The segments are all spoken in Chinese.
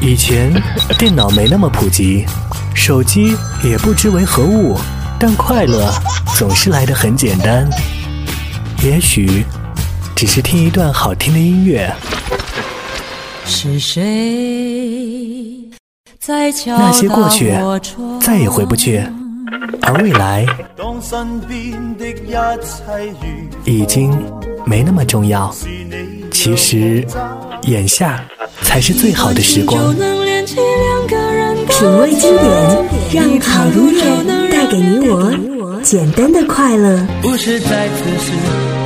以前电脑没那么普及，手机也不知为何物，但快乐总是来得很简单。也许只是听一段好听的音乐，是谁在敲那些过去打我窗再也回不去，而未来已经没那么重要。其实，眼下才是最好的时光。品味经典，让好音乐带给你我简单的快乐。不是在此时，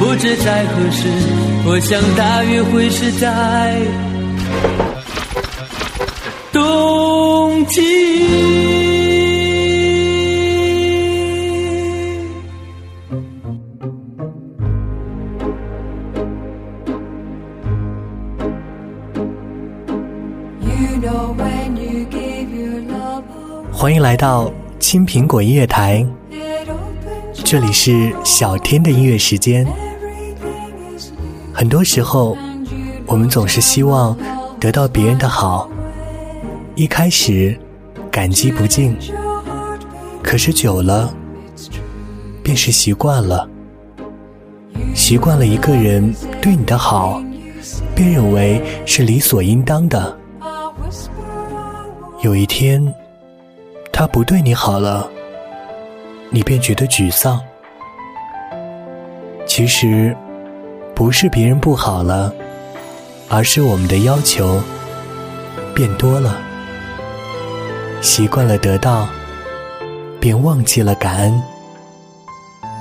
不知在何时，我想大约会是在冬季。欢迎来到青苹果音乐台，这里是小天的音乐时间。很多时候，我们总是希望得到别人的好，一开始感激不尽，可是久了便是习惯了。习惯了一个人对你的好，便认为是理所应当的。有一天，他不对你好了，你便觉得沮丧。其实，不是别人不好了，而是我们的要求变多了。习惯了得到，便忘记了感恩。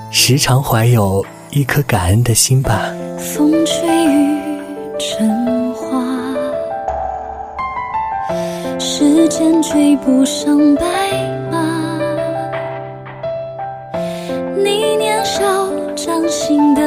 时常怀有一颗感恩的心吧。风吹雨成间追不上白马。你年少掌心的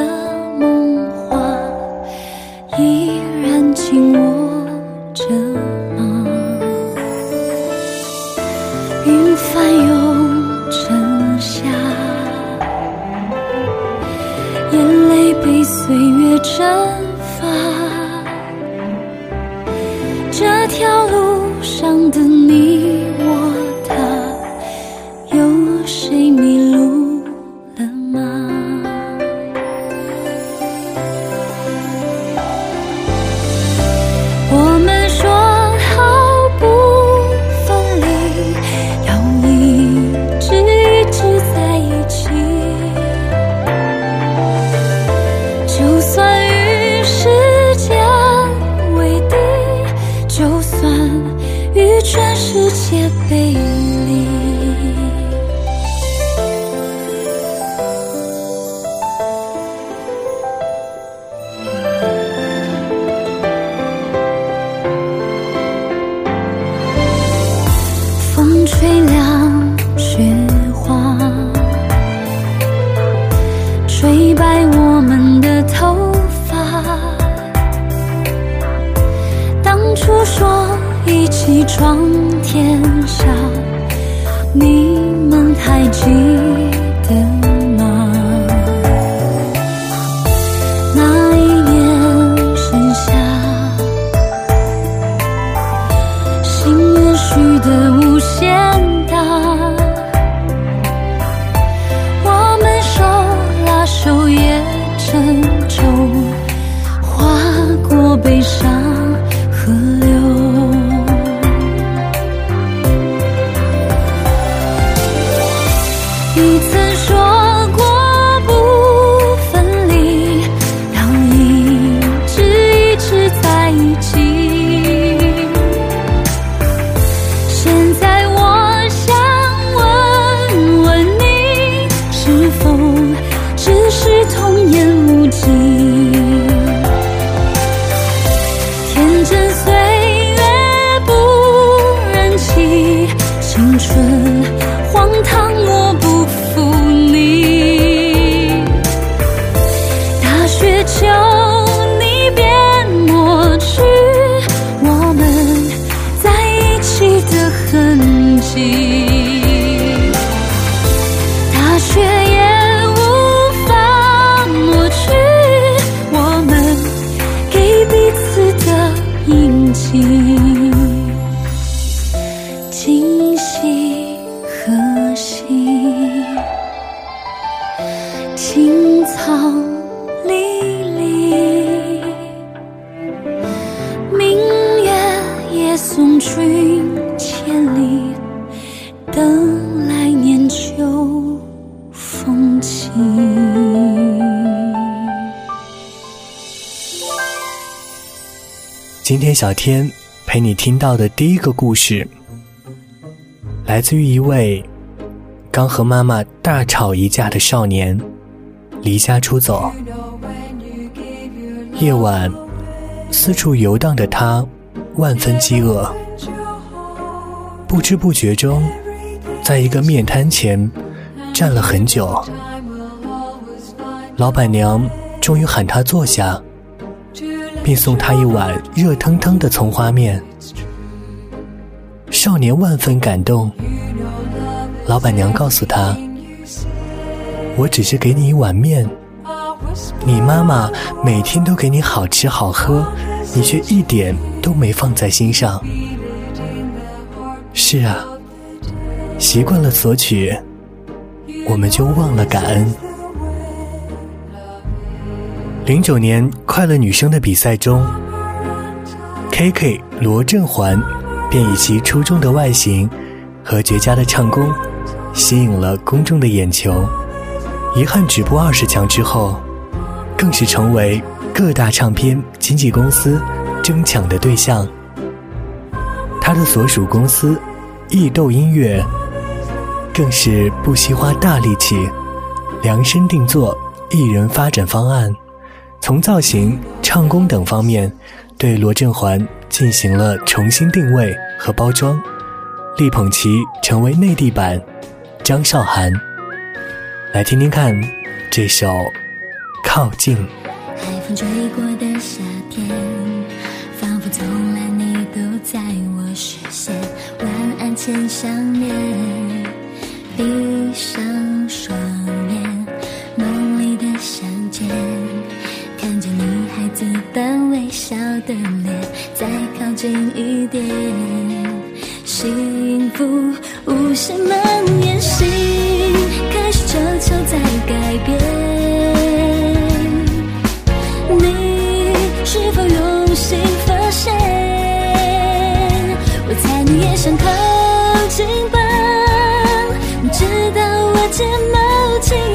你曾好黎明明月夜送君千里等来年秋风起今天小天陪你听到的第一个故事来自于一位刚和妈妈大吵一架的少年。离家出走。夜晚，四处游荡的他，万分饥饿，不知不觉中，在一个面摊前站了很久。老板娘终于喊他坐下。并送他一碗热腾腾的葱花面。少年万分感动。老板娘告诉他：“我只是给你一碗面，你妈妈每天都给你好吃好喝，你却一点都没放在心上。”是啊，习惯了索取，我们就忘了感恩。零九年快乐女声的比赛中，K K 罗振环便以其出众的外形和绝佳的唱功，吸引了公众的眼球。遗憾止步二十强之后，更是成为各大唱片经纪公司争抢的对象。他的所属公司艺豆音乐，更是不惜花大力气量身定做艺人发展方案。从造型、唱功等方面，对罗振环进行了重新定位和包装，力捧其成为内地版张韶涵。来听听看这首《靠近》。海风吹过的夏天，仿佛从来你都在我视线。晚安前想念，闭上双眼，梦里的相见。看见女孩子般微笑的脸，再靠近一点，幸福无限蔓延，心悄悄在改变。你是否用心发现？我猜你也想靠近吧，直到我睫毛轻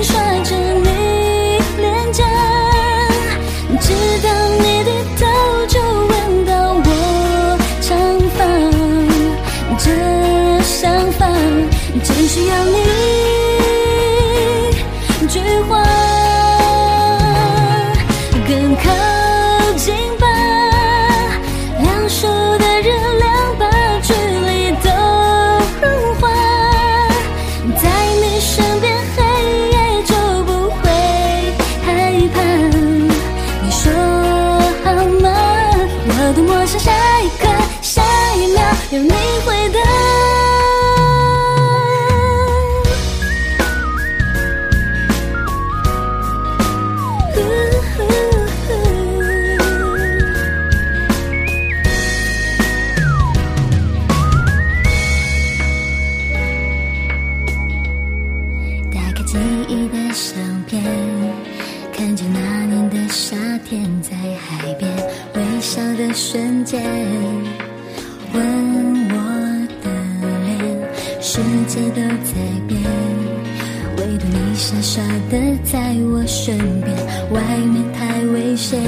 面太危险，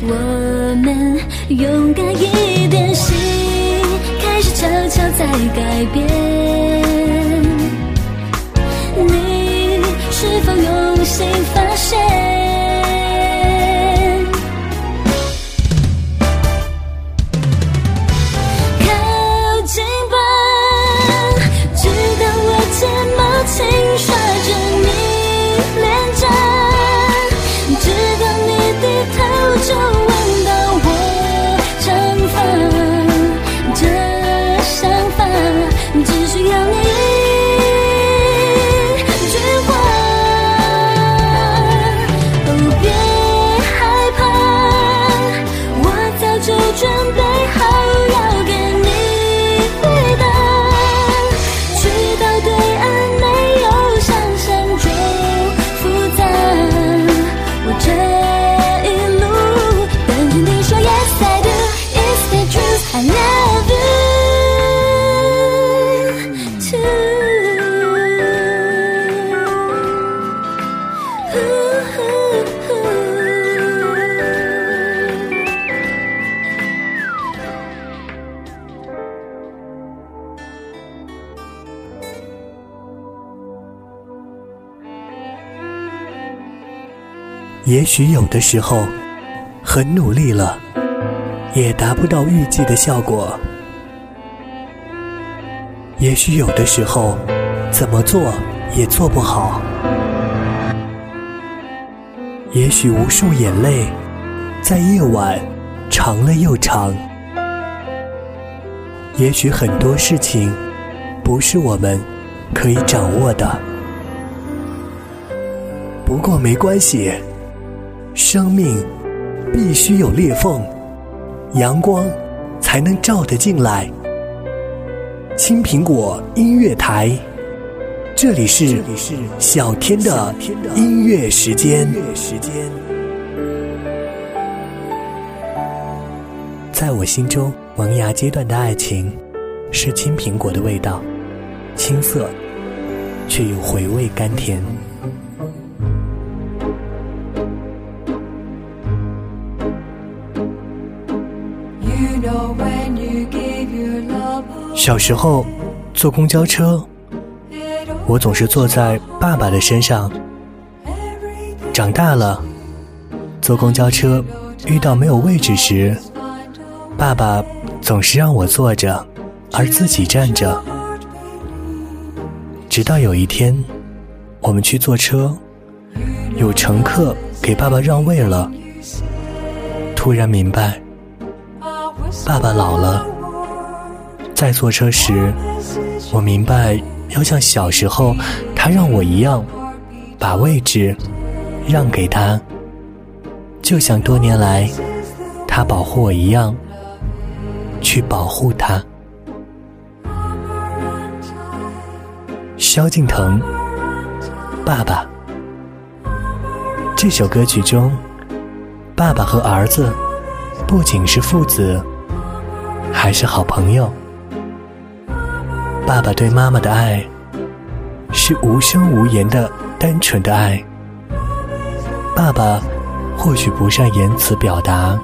我们勇敢一点，心开始悄悄在改变。你是否用心发现？也许有的时候很努力了，也达不到预计的效果。也许有的时候怎么做也做不好。也许无数眼泪在夜晚长了又长。也许很多事情不是我们可以掌握的。不过没关系，生命必须有裂缝，阳光才能照得进来。青苹果音乐台，这里是小天的音乐时间。在我心中，萌芽阶段的爱情是青苹果的味道，青涩却又回味甘甜。小时候坐公交车，我总是坐在爸爸的身上。长大了，坐公交车遇到没有位置时，爸爸总是让我坐着，而自己站着。直到有一天，我们去坐车，有乘客给爸爸让位了，突然明白，爸爸老了。在坐车时，我明白要像小时候他让我一样，把位置让给他，就像多年来他保护我一样，去保护他。萧敬腾，爸爸。这首歌曲中，爸爸和儿子不仅是父子，还是好朋友。爸爸对妈妈的爱，是无声无言的单纯的爱。爸爸或许不善言辞表达，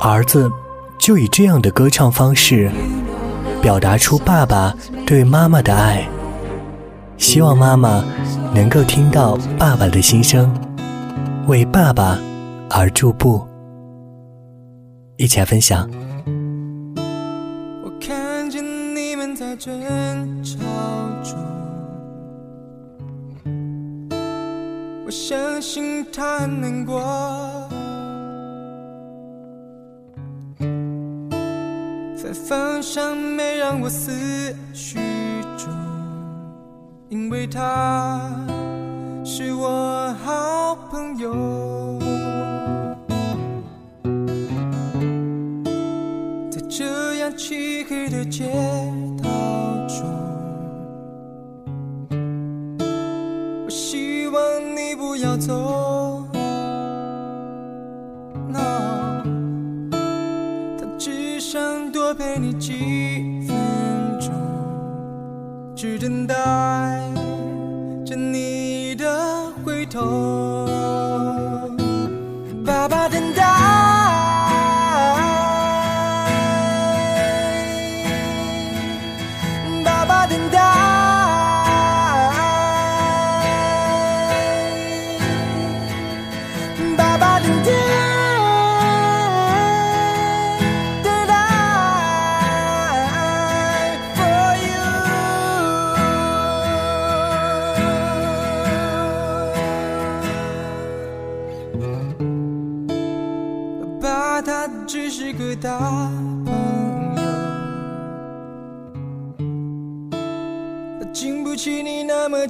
儿子就以这样的歌唱方式，表达出爸爸对妈妈的爱。希望妈妈能够听到爸爸的心声，为爸爸而驻步。一起来分享。在争吵中，我相信他很难过。在方向没让我思绪中，因为他是我好朋友。在这样漆黑的街。要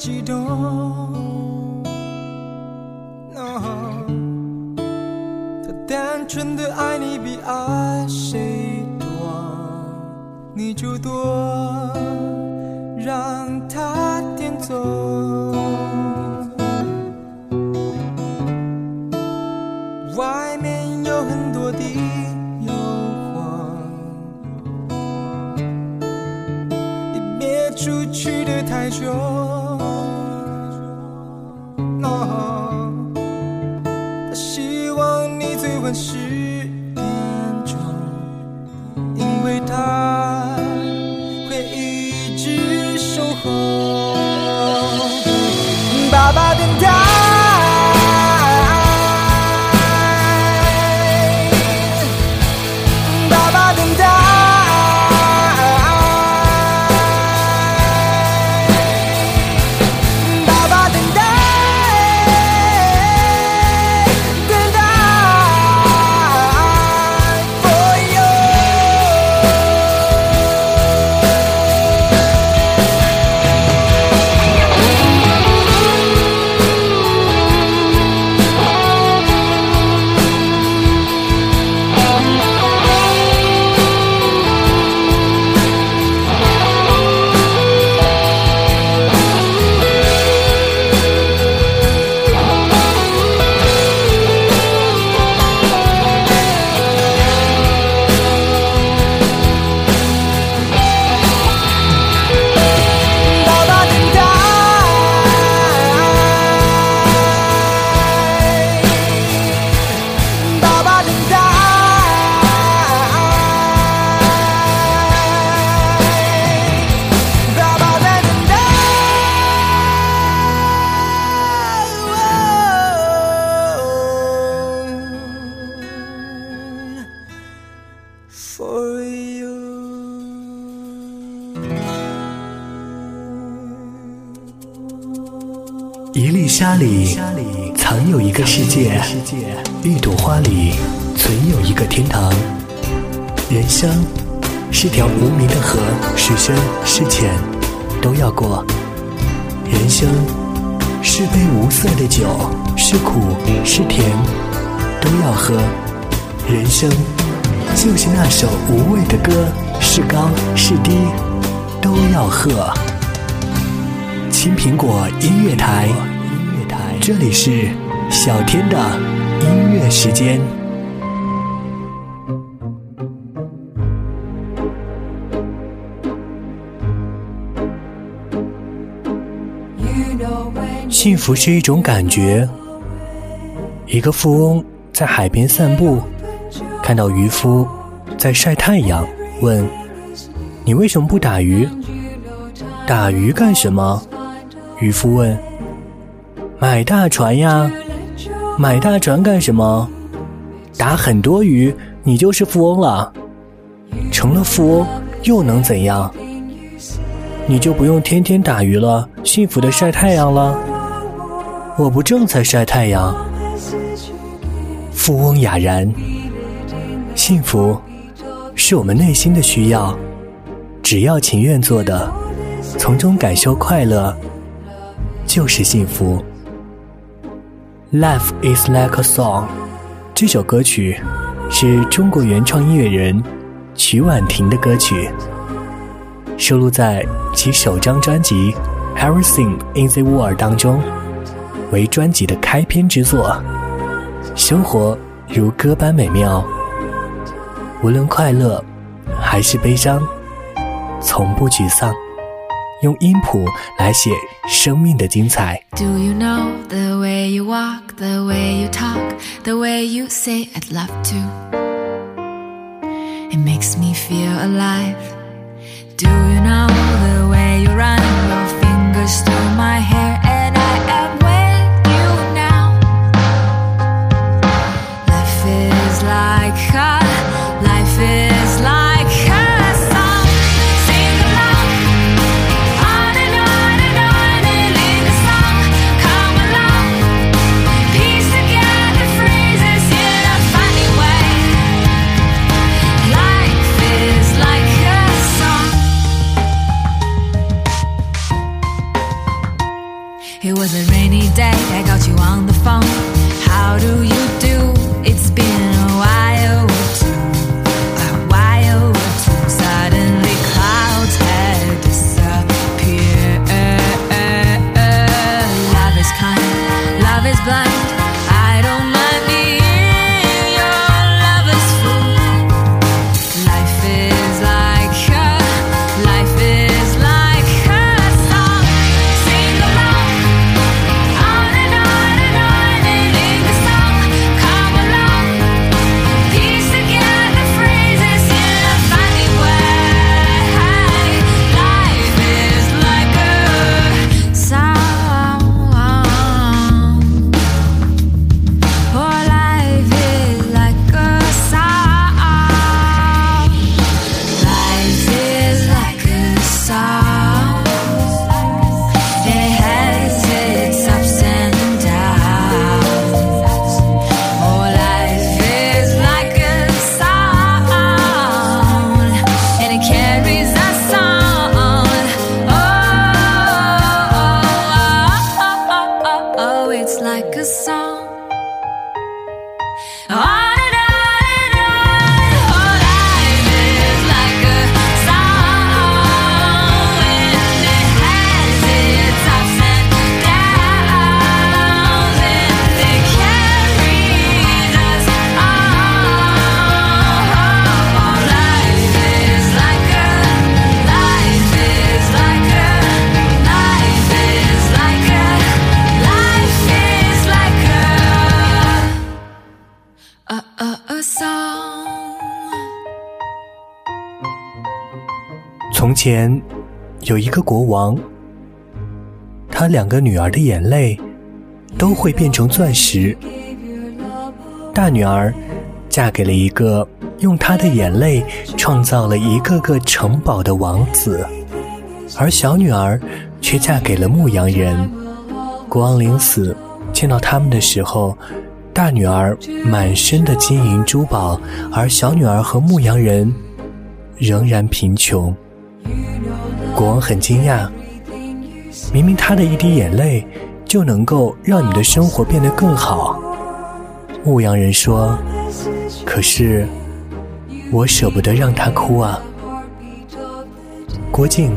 激动。No，他单纯的爱你比爱谁多，你就多让他点走。外面有很多的诱惑，你别。出去的太久，里藏有一个世界，一朵花里存有一个天堂。人生是条无名的河，是深是浅都要过。人生是杯无色的酒，是苦是甜都要喝。人生就是那首无味的歌，是高是低都要喝。青苹果音乐台，这里是小天的音乐时间。幸福是一种感觉。一个富翁在海边散步，看到渔夫在晒太阳，问：“你为什么不打鱼？打鱼干什么？”渔夫问：“买大船呀，买大船干什么？打很多鱼，你就是富翁了。成了富翁又能怎样？你就不用天天打鱼了，幸福的晒太阳了。我不正在晒太阳？”富翁哑然。幸福是我们内心的需要，只要情愿做的，从中感受快乐。就是幸福。Life is like a song，这首歌曲是中国原创音乐人曲婉婷的歌曲，收录在其首张专辑《Everything in the World》当中，为专辑的开篇之作。生活如歌般美妙，无论快乐还是悲伤，从不沮丧。用音谱来写生命的精彩。Do you know the way you walk, the way you talk, the way you say I'd love to? It makes me feel alive. Do you know the way you run 前有一个国王，他两个女儿的眼泪都会变成钻石。大女儿嫁给了一个用她的眼泪创造了一个个城堡的王子，而小女儿却嫁给了牧羊人。国王临死，见到他们的时候，大女儿满身的金银珠宝，而小女儿和牧羊人仍然贫穷。国王很惊讶，明明他的一滴眼泪就能够让你的生活变得更好。牧羊人说：“可是我舍不得让他哭啊。”郭靖，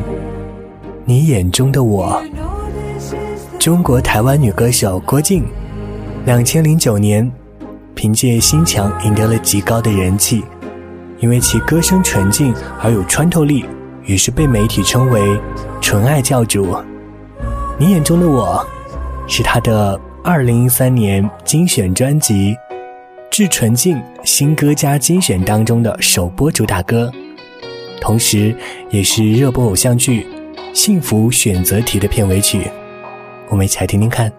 你眼中的我。中国台湾女歌手郭靖，两千零九年凭借《心墙》赢得了极高的人气，因为其歌声纯净而有穿透力，于是被媒体称为“纯爱教主”。你眼中的我，是他的二零一三年精选专辑《致纯净新歌加精选》当中的首播主打歌，同时也是热播偶像剧《幸福选择题》的片尾曲。我们一起来听听看。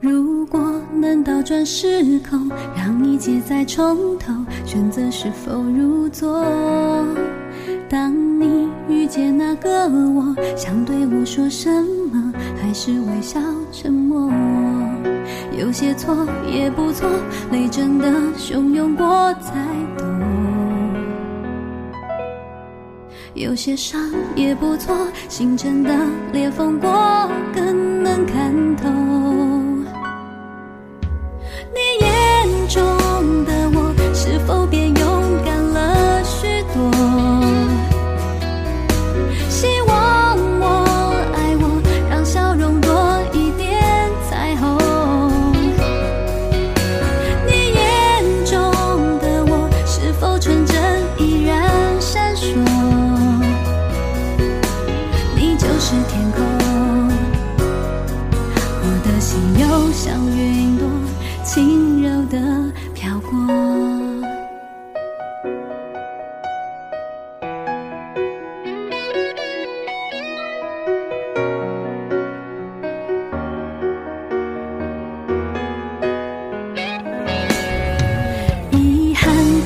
如果能倒转时空，让一切再从头，选择是否如昨？当你遇见那个我，想对我说什么，还是微笑沉默？有些错也不错，泪真的汹涌过才懂。有些伤也不错，心真的裂缝过更能看透。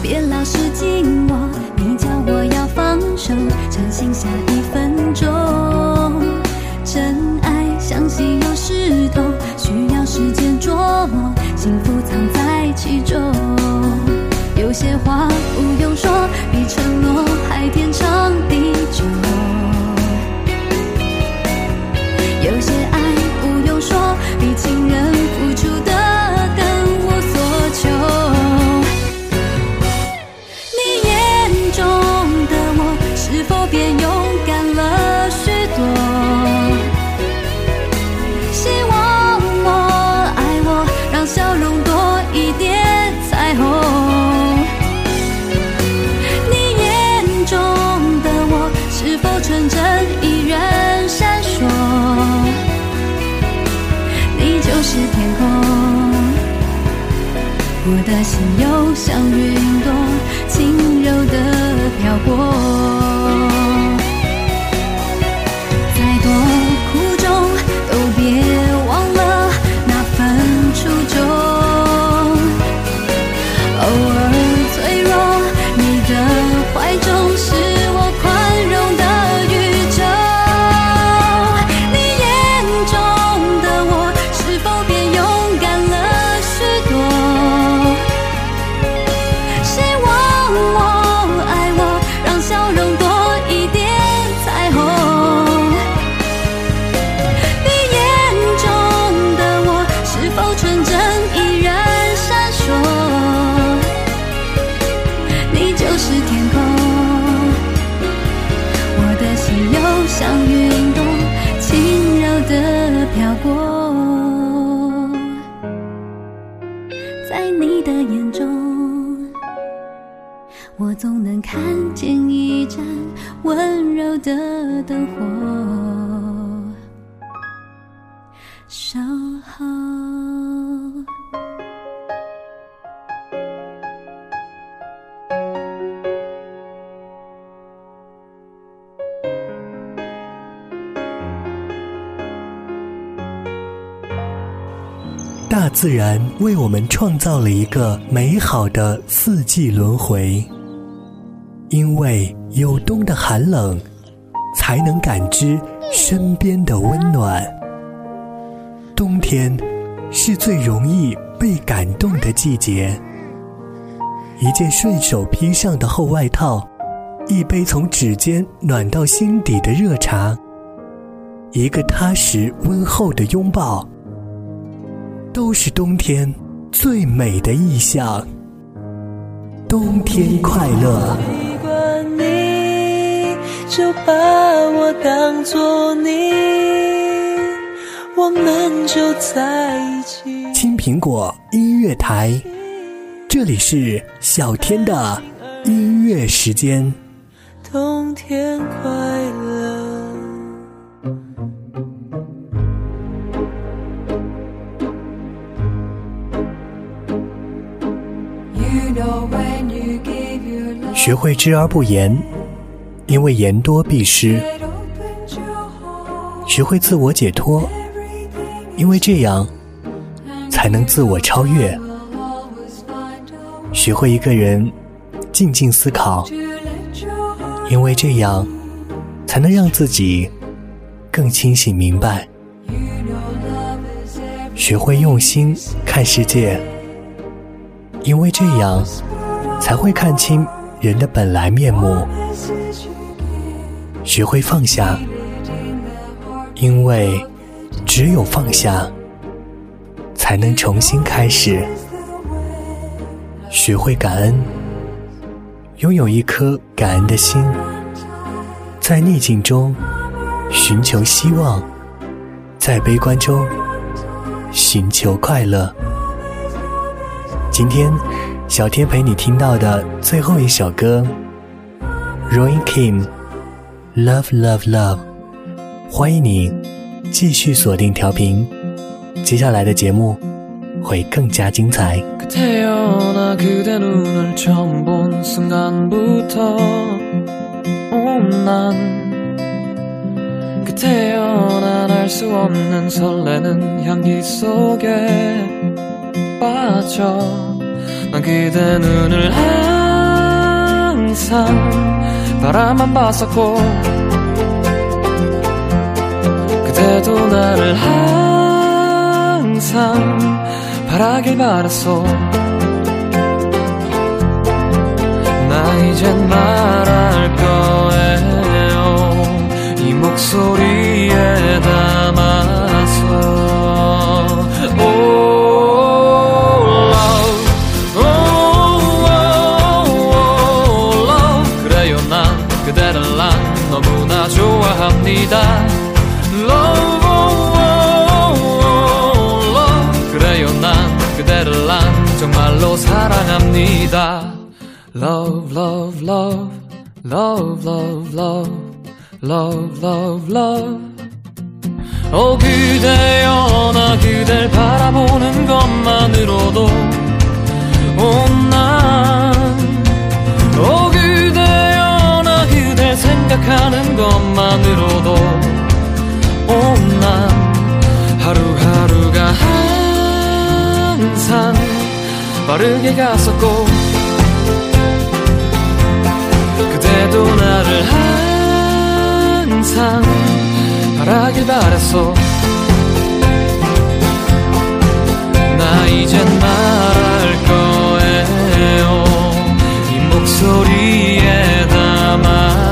别老是紧握，你叫我要放手，珍惜下一分钟。真爱像稀有石头，需要时间琢磨，幸福藏在其中。有些话不用说，比承诺还天长地久。像云朵，轻柔的飘过。我总能看见一盏温柔的灯火，守候。大自然为我们创造了一个美好的四季轮回，因为有冬的寒冷，才能感知身边的温暖。冬天是最容易被感动的季节。一件顺手披上的厚外套，一杯从指尖暖到心底的热茶，一个踏实温厚的拥抱，都是冬天最美的意象。冬天快乐！就把我当作你，我们就在一起。青苹果音乐台，这里是小天的音乐时间。冬天快乐。学会知而不言，因为言多必失。学会自我解脱因为这样才能自我超越。学会一个人静静思考因为这样才能让自己更清醒明白。学会用心看世界因为这样才会看清人的本来面目。学会放下，因为只有放下，才能重新开始。学会感恩，拥有一颗感恩的心，在逆境中寻求希望，在悲观中寻求快乐。今天，小天陪你听到的最后一首歌 ，Roy Kim，《Love Love Love》。欢迎你继续锁定调频，接下来的节目会更加精彩。 그 태어나 그대 눈을 처음 본 순간부터 온난그 태어난 알 수 없는 설레는 향기 속에 빠져 난 그대 눈을 항상 바라만 봤었고 그대도 나를 항상 바라길 바랐어. 나 이젠 말할 거예요. 이 목소리에 담 좋아합니다 Love oh 그래요 난 그대를 난 정말로 사랑합니다 Love love love love love love love love love 오 그대여 나 그댈 바라보는 것만으로도 온난 생각하는 것만으로도 온난 하루하루가 항상 빠르게 갔었고 그대도 나를 항상 바라길 바랬어. 나 이젠 말할 거예요. 이 목소리에 담아